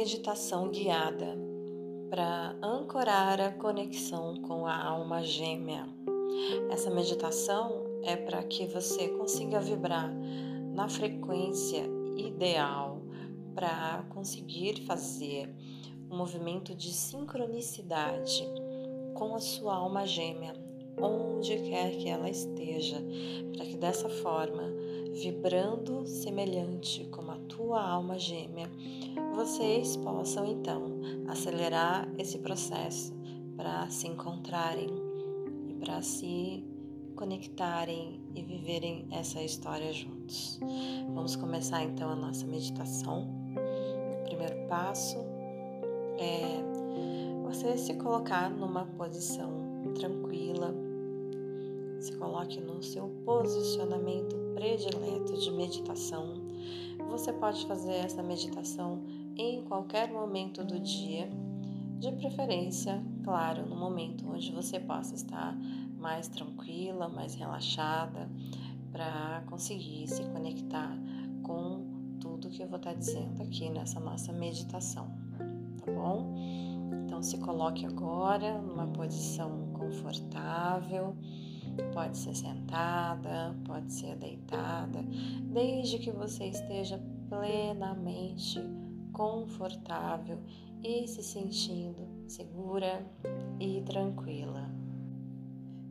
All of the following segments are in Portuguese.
meditação guiada para ancorar a conexão com a alma gêmea. Essa meditação é para que você consiga vibrar na frequência ideal para conseguir fazer um movimento de sincronicidade com a sua alma gêmea, onde quer que ela esteja, para que dessa forma, vibrando semelhante como a tua alma gêmea, vocês possam então acelerar esse processo para se encontrarem e para se conectarem e viverem essa história juntos. Vamos começar então a nossa meditação. O primeiro passo é você se colocar numa posição tranquila. Se coloque no seu posicionamento predileto de meditação. Você pode fazer essa meditação em qualquer momento do dia, de preferência, claro, no momento onde você possa estar mais tranquila, mais relaxada, para conseguir se conectar com tudo que eu vou estar dizendo aqui nessa nossa meditação, tá bom? Então se coloque agora numa posição confortável, pode ser sentada, pode ser deitada, desde que você esteja plenamente confortável e se sentindo segura e tranquila.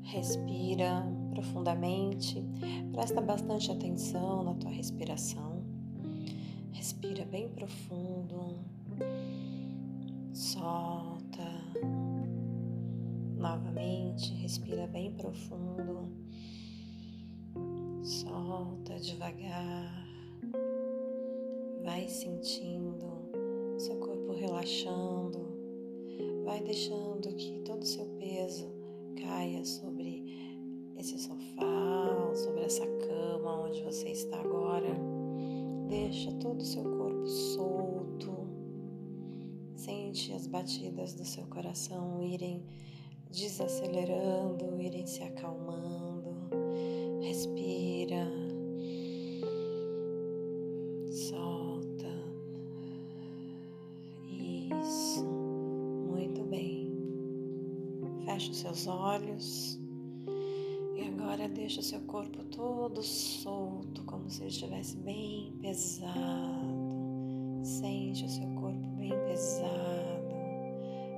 Respira profundamente, presta bastante atenção na tua respiração. Respira bem profundo, solta. Novamente, respira bem profundo, solta devagar, vai sentindo seu corpo relaxando, vai deixando que todo o seu peso caia sobre esse sofá, sobre essa cama onde você está agora. Deixa todo o seu corpo solto. Sente as batidas do seu coração irem desacelerando, irem se acalmando. Respira. Seus olhos. E agora deixa o seu corpo todo solto, como se ele estivesse bem pesado. Sente o seu corpo bem pesado,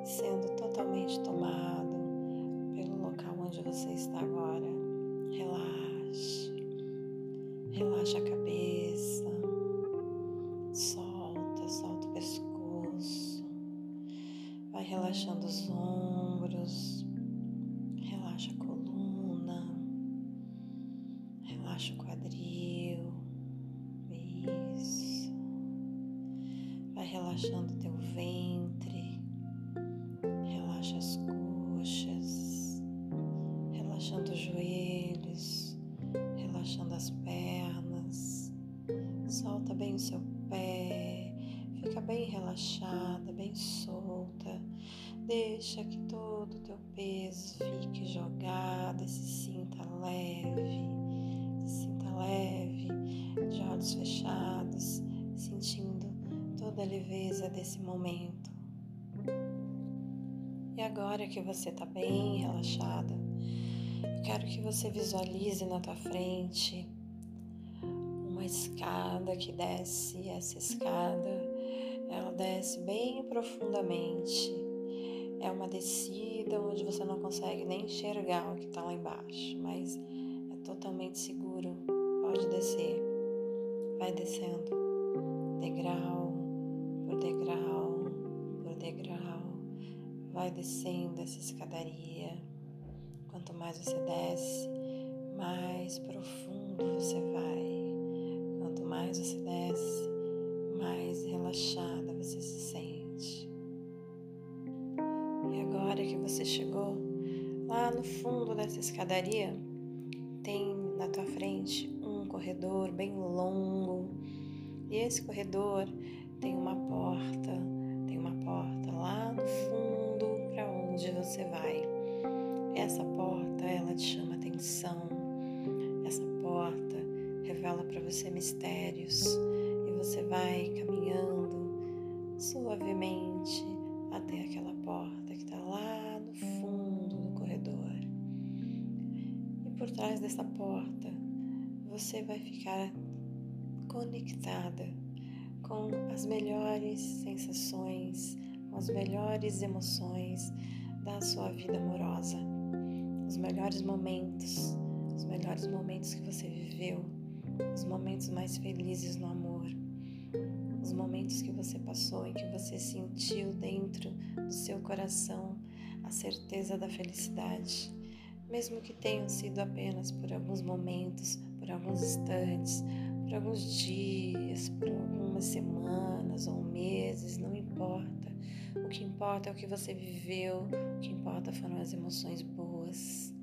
sendo totalmente tomado pelo local onde você está agora. Relaxe, relaxa a cabeça, solta, solta o pescoço, vai relaxando os ombros, relaxando teu ventre, relaxa as coxas, relaxando os joelhos, relaxando as pernas, solta bem o seu pé, fica bem relaxada, bem solta, deixa que todo o teu peso fique jogado e toda a leveza desse momento. E agora que você está bem relaxada, eu quero que você visualize na tua frente uma escada que desce, essa escada ela desce bem profundamente. É uma descida onde você não consegue nem enxergar o que está lá embaixo, mas é totalmente seguro. Pode descer, vai descendo, degrau por degrau por degrau, vai descendo essa escadaria. Quanto mais você desce, mais profundo você vai. Quanto mais você desce, mais relaxada você se sente. E agora que você chegou lá no fundo dessa escadaria, tem na tua frente um corredor bem longo. E esse corredor tem uma porta, tem uma porta lá no fundo para onde você vai. Essa porta, ela te chama atenção. Essa porta revela para você mistérios e você vai caminhando suavemente até aquela porta que está lá no fundo do corredor. E por trás dessa porta você vai ficar conectada com as melhores sensações, com as melhores emoções da sua vida amorosa, os melhores momentos, os melhores momentos que você viveu, os momentos mais felizes no amor, os momentos que você passou em que você sentiu dentro do seu coração a certeza da felicidade, mesmo que tenham sido apenas por alguns momentos, por alguns instantes, por alguns dias, por algumas semanas ou meses, não importa. O que importa é o que você viveu, o que importa foram as emoções boas.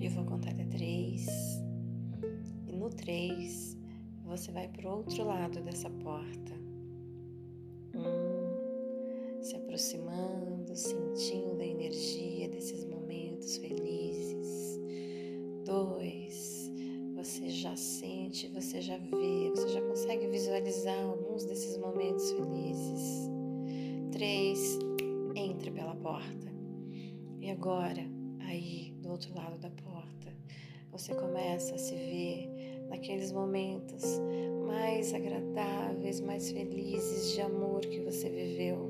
Eu vou contar até três. E no três, você vai para o outro lado dessa porta. Desses momentos felizes. Três, entre pela porta. E agora, aí do outro lado da porta, você começa a se ver naqueles momentos mais agradáveis, mais felizes de amor que você viveu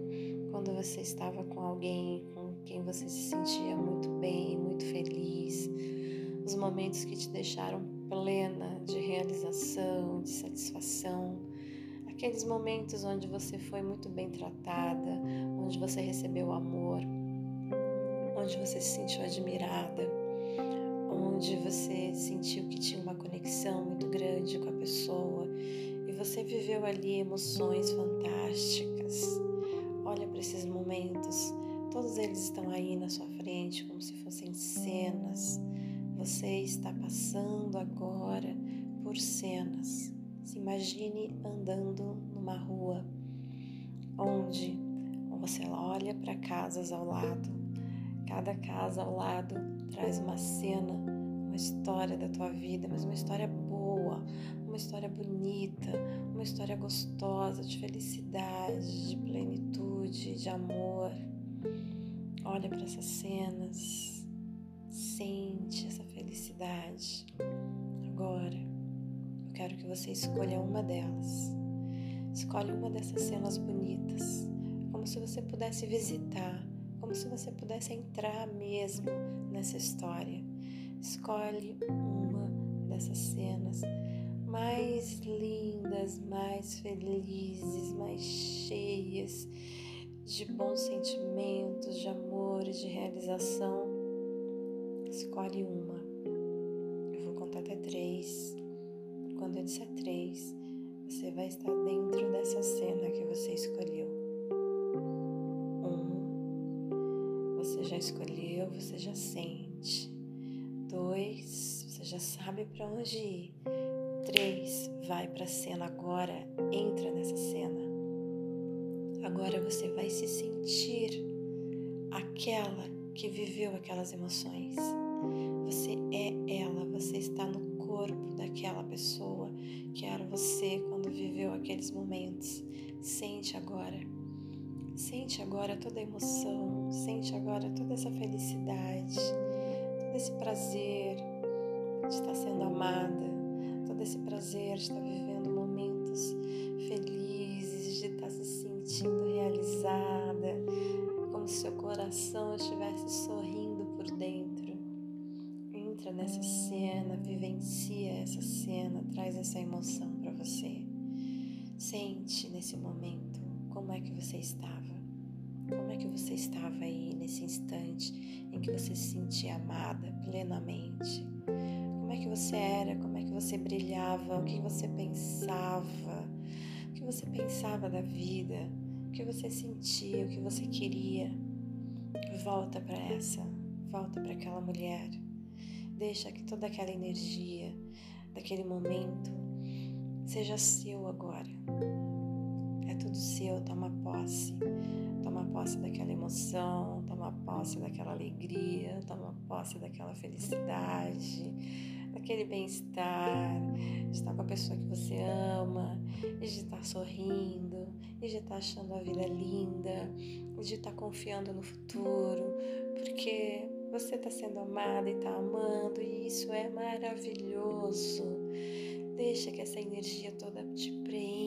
quando você estava com alguém com quem você se sentia muito bem, muito feliz, os momentos que te deixaram plena de realização, de satisfação, aqueles momentos onde você foi muito bem tratada, onde você recebeu amor, onde você se sentiu admirada onde você sentiu que tinha uma conexão muito grande com a pessoa e você viveu ali emoções fantásticas. Olha para esses momentos, todos eles estão aí na sua frente como se fossem cenas. Você está passando agora por cenas. Se imagine andando numa rua onde você olha para casas ao lado. Cada casa ao lado traz uma cena uma história da tua vida, mas uma história boa, uma história bonita, uma história gostosa, de felicidade, de plenitude, de amor. Olha para essas cenas, sente essa felicidade. Agora, quero que você escolha uma delas. Escolhe uma dessas cenas bonitas, como se você pudesse visitar, como se você pudesse entrar mesmo nessa história Escolhe uma dessas cenas mais lindas, mais felizes, mais cheias de bons sentimentos, de amor e de realização. Escolhe uma. Eu vou contar até três. Quando eu disser três, você vai estar dentro dessa cena que você escolheu. Um, você já escolheu, você já sente. Dois, você já sabe para onde ir. Três, vai para a cena agora, entra nessa cena. Agora você vai se sentir aquela que viveu aquelas emoções. Você é ela, você está no corpo daquela pessoa que era você quando viveu aqueles momentos. Sente agora. Sente agora toda a emoção, sente agora toda essa felicidade todo esse prazer de estar sendo amada, todo esse prazer de estar vivendo traz essa emoção para você. Sente nesse momento como é que você estava. Como é que você estava aí nesse instante em que você se sentia amada plenamente? Como é que você era? Como é que você brilhava? O que você pensava? O que você pensava da vida? O que você sentia? O que você queria? Volta para essa, volta para aquela mulher. Deixa que toda aquela energia daquele momento seja seu agora. É tudo seu, toma posse toma posse daquela emoção, toma posse daquela alegria, toma posse daquela felicidade, aquele bem-estar, de estar com a pessoa que você ama, de estar sorrindo, de estar achando a vida linda, de estar confiando no futuro, porque você está sendo amada e está amando, e isso é maravilhoso. Deixa que essa energia toda te preencha,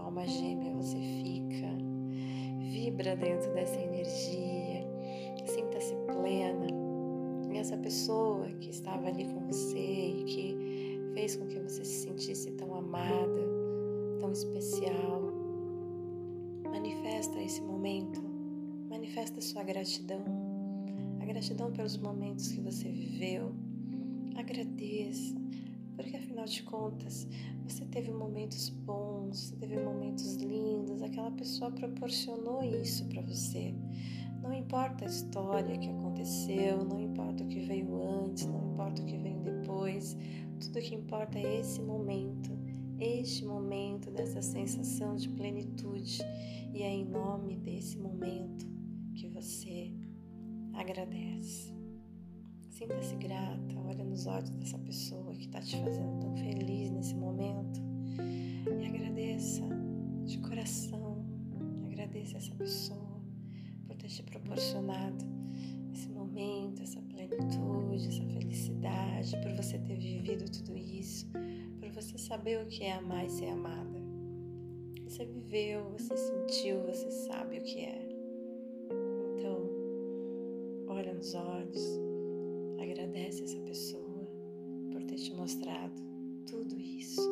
tua alma gêmea você fica. Vibra dentro dessa energia, sinta-se plena. E essa pessoa que estava ali com você e que fez com que você se sentisse tão amada, tão especial, manifesta esse momento, manifesta sua gratidão, a gratidão pelos momentos que você viveu. Agradeça, porque afinal de contas você teve momentos bons, teve momentos lindos, aquela pessoa proporcionou isso para você. Não importa a história que aconteceu, não importa o que veio antes, não importa o que veio depois, tudo que importa é esse momento, este momento dessa sensação de plenitude e é em nome desse momento que você agradece. Sinta-se grata, olha nos olhos dessa pessoa que está te fazendo Agradeça essa pessoa por ter te proporcionado esse momento, essa plenitude, essa felicidade, por você ter vivido tudo isso, por você saber o que é amar e ser amada. Você viveu, você sentiu, você sabe o que é. Então, olha nos olhos, agradece essa pessoa por ter te mostrado tudo isso,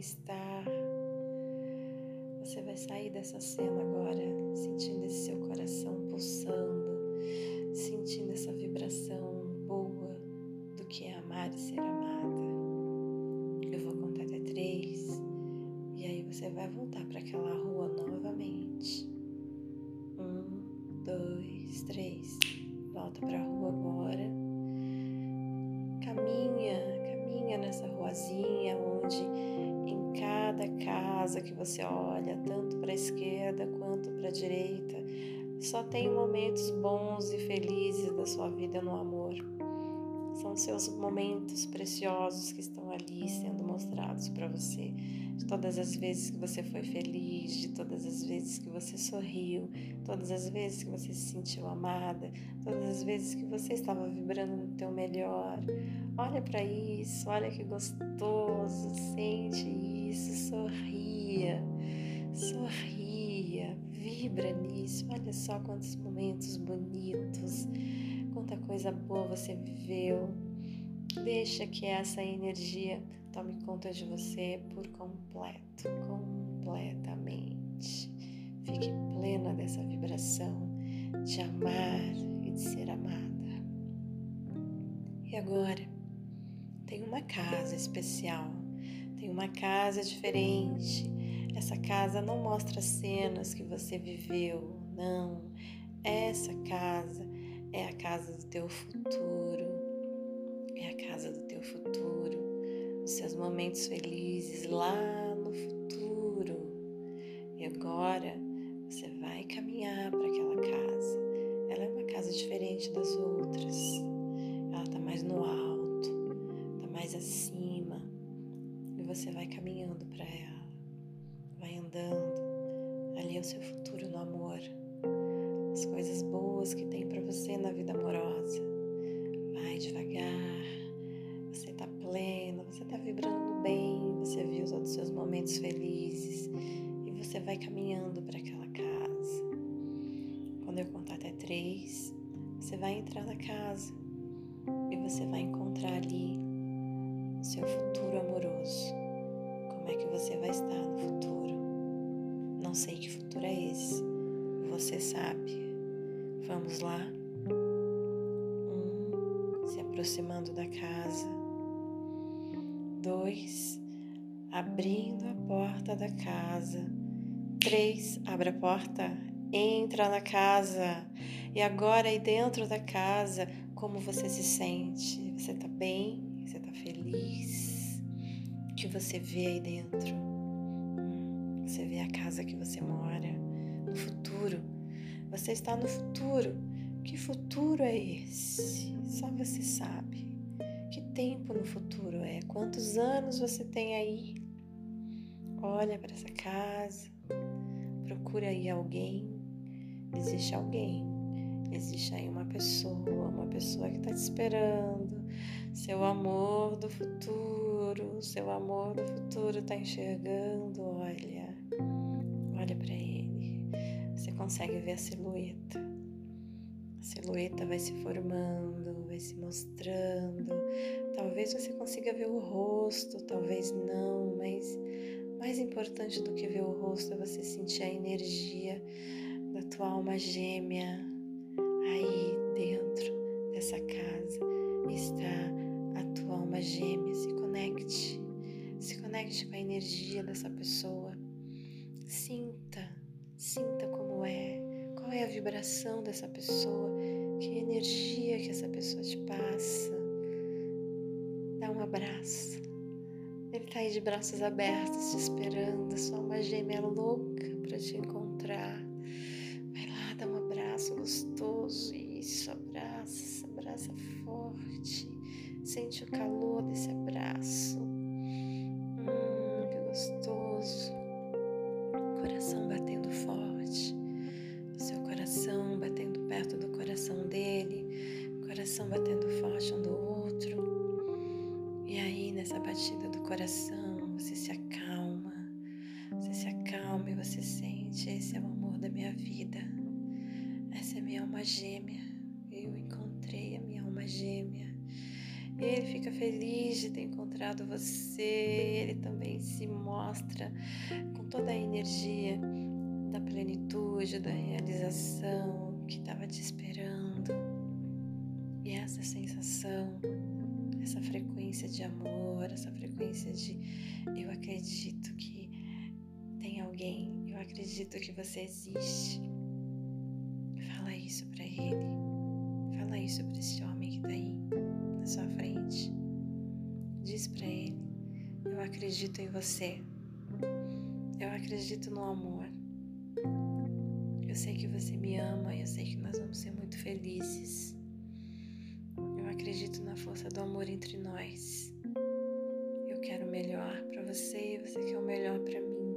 bem-estar. Você vai sair dessa cena agora você olha, tanto para a esquerda quanto para a direita, só tem momentos bons e felizes da sua vida no amor. São seus momentos preciosos que estão ali sendo mostrados para você. De todas as vezes que você foi feliz, de todas as vezes que você sorriu, todas as vezes que você se sentiu amada, todas as vezes que você estava vibrando no teu melhor. Olha para isso, olha que gostoso, sente isso, sorria, sorria, vibra nisso. Olha só quantos momentos bonitos, quanta coisa boa você viveu. Deixa que essa energia tome conta de você por completo, completamente. Fique plena dessa vibração de amar e de ser amada. E agora, tem uma casa especial, tem uma casa diferente essa casa não mostra cenas que você viveu, não. Essa casa é a casa do teu futuro. É a casa do teu futuro. Os seus momentos felizes lá no futuro. E agora na casa e você vai encontrar ali seu futuro amoroso. Como é que você vai estar no futuro? Não sei que futuro é esse. Você sabe. Vamos lá? Um, se aproximando da casa. Dois, abrindo a porta da casa. Três, abre a porta, entra na casa. E agora aí dentro da casa, como você se sente? Você tá bem? Você tá feliz? O que você vê aí dentro? Você vê a casa que você mora no futuro. Você está no futuro. Que futuro é esse? Só você sabe. Que tempo no futuro é? Quantos anos você tem aí? Olha para essa casa. Procura aí alguém existe alguém, existe aí uma pessoa, uma pessoa que está te esperando, seu amor do futuro, seu amor do futuro está enxergando, olha, olha para ele, você consegue ver a silhueta. A silhueta vai se formando, vai se mostrando. Talvez você consiga ver o rosto, talvez não, mas mais importante do que ver o rosto é você sentir a energia da tua alma gêmea aí dentro dessa casa está a tua alma gêmea. Se conecte, se conecte com a energia dessa pessoa. Sinta, sinta como é, qual é a vibração dessa pessoa, que energia que essa pessoa te passa. Dá um abraço. Ele está aí de braços abertos, te esperando, sua alma gêmea louca para te encontrar abraço gostoso. Isso, abraça, abraça forte. Sente o calor desse abraço. Hum, que gostoso. Coração batendo forte. O seu coração batendo perto do coração dele. Coração batendo forte um do outro. E aí, nessa batida do coração, você se acalma. Você se acalma e você sente: esse é o amor da minha vida essa é minha alma gêmea. Eu encontrei a minha alma gêmea. Ele fica feliz de ter encontrado você. Ele também se mostra com toda a energia da plenitude, da realização que estava te esperando. E essa sensação, essa frequência de amor, essa frequência de eu acredito que tem alguém, eu acredito que você existe isso para ele. Fala isso para esse homem que está aí na sua frente. Diz para ele: Eu acredito em você. Eu acredito no amor. Eu sei que você me ama e eu sei que nós vamos ser muito felizes. Eu acredito na força do amor entre nós. Eu quero o melhor para você e você quer o melhor para mim.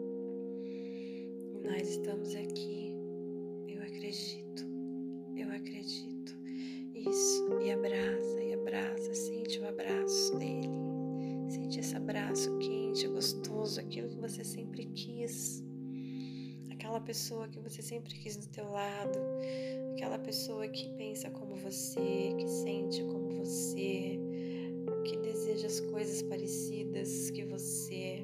E nós estamos aqui. Eu acredito acredito. Isso, e abraça, e abraça, sente o abraço dele. Sente esse abraço quente, gostoso, aquilo que você sempre quis. Aquela pessoa que você sempre quis do teu lado, aquela pessoa que pensa como você, que sente como você, que deseja as coisas parecidas que você.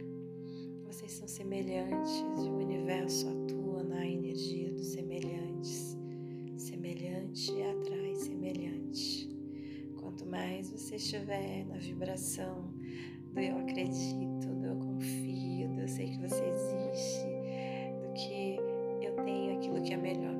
Vocês são semelhantes e o universo atua na energia dos semelhantes semelhante atrai semelhante. Quanto mais você estiver na vibração do eu acredito, do eu confio, do eu sei que você existe, do que eu tenho aquilo que é melhor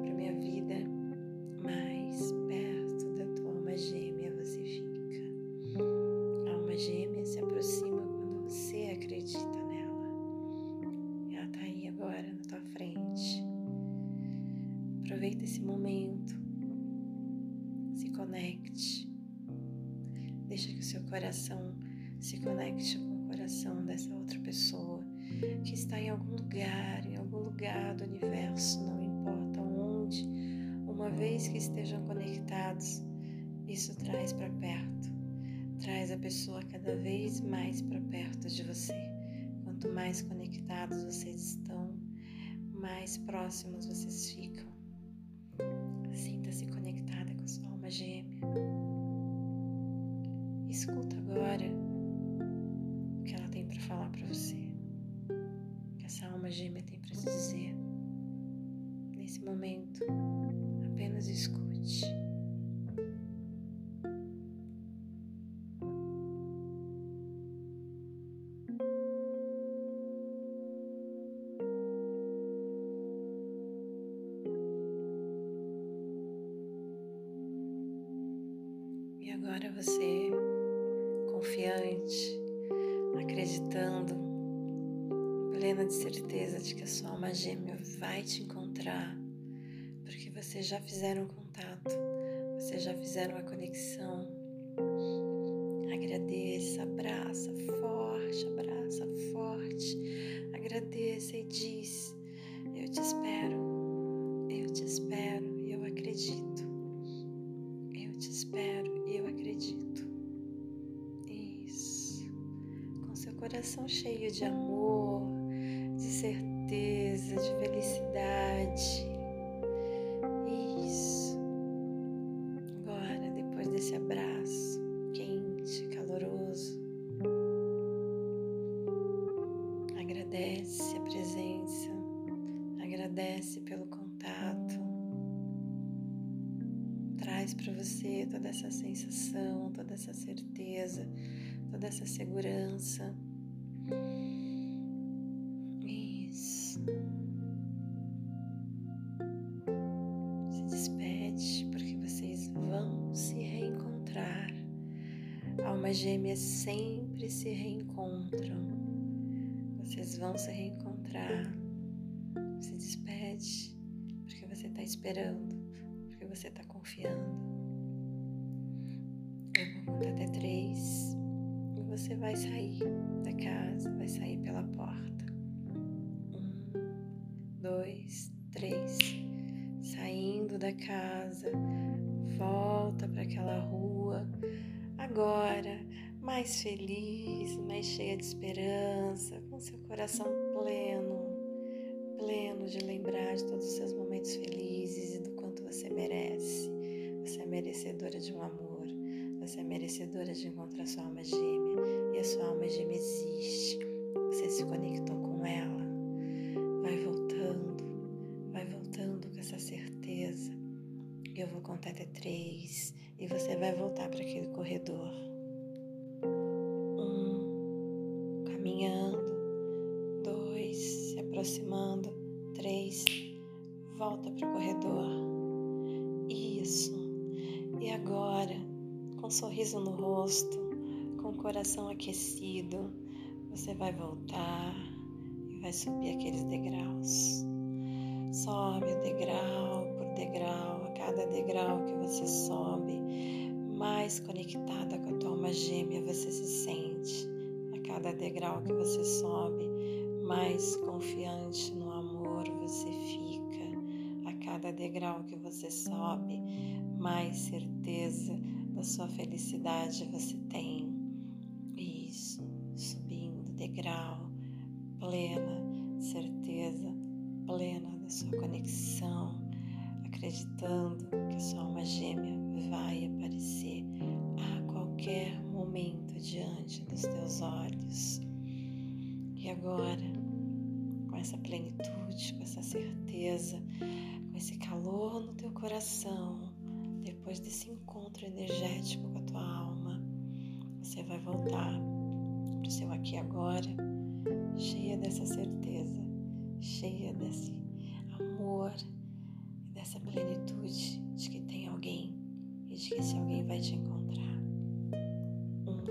traz a pessoa cada vez mais para perto de você. Quanto mais conectados vocês estão, mais próximos vocês ficam. Sinta-se conectada com sua alma gêmea. Acreditando, plena de certeza de que a sua alma gêmea vai te encontrar, porque vocês já fizeram contato, vocês já fizeram a conexão. Agradeça, abraça forte, abraça forte, agradeça e diz: Eu te espero, eu te espero coração cheio de amor, de certeza, de felicidade. Isso. Agora, depois desse abraço quente, caloroso, agradece a presença, agradece pelo contato. Traz para você toda essa sensação, toda essa certeza, toda essa segurança. Isso. Se despede, porque vocês vão se reencontrar. Almas gêmeas sempre se reencontram. Vocês vão se reencontrar. Se despede, porque você está esperando, porque você está confiando. Eu vou contar até três você vai sair da casa, vai sair pela porta. Um, dois, três. Saindo da casa, volta para aquela rua. Agora, mais feliz, mais cheia de esperança, com seu coração pleno, pleno de lembrar de todos os seus momentos felizes e do quanto você merece. Você é merecedora de um amor, você é merecedora de encontrar sua alma gêmea e a sua alma gêmea existe. Você se conectou com ela. Vai voltando, vai voltando com essa certeza. Eu vou contar até três e você vai voltar para aquele corredor. Um, caminhando. Dois, se aproximando. Três, volta para o corredor. Um sorriso no rosto, com o coração aquecido, você vai voltar e vai subir aqueles degraus. Sobe degrau por degrau, a cada degrau que você sobe, mais conectada com a tua alma gêmea você se sente. A cada degrau que você sobe, mais confiante no amor você fica. A cada degrau que você sobe, mais certeza da sua felicidade você tem. Isso, subindo degrau, plena certeza, plena da sua conexão, acreditando que sua alma gêmea vai aparecer a qualquer momento diante dos teus olhos. E agora, com essa plenitude, com essa certeza, com esse calor no teu coração, depois desse encontro energético com a tua alma, você vai voltar para o seu aqui agora, cheia dessa certeza, cheia desse amor dessa plenitude de que tem alguém e de que esse alguém vai te encontrar. Um,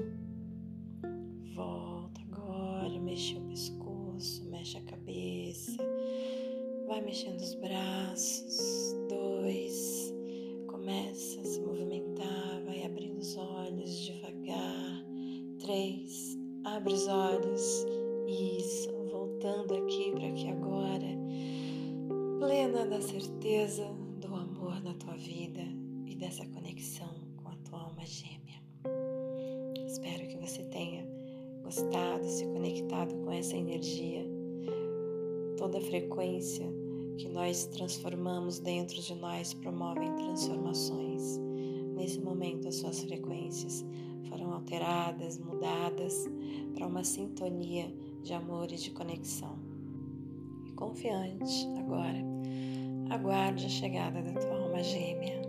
volta agora, mexe o pescoço, mexe a cabeça, vai mexendo os braços. Três, abre os olhos. Isso, voltando aqui para aqui agora, plena da certeza do amor na tua vida e dessa conexão com a tua alma gêmea. Espero que você tenha gostado, se conectado com essa energia, toda a frequência que nós transformamos dentro de nós promovem transformações. Nesse momento, as suas frequências foram alteradas, mudadas para uma sintonia de amor e de conexão. E confiante agora. Aguarde a chegada da tua alma gêmea.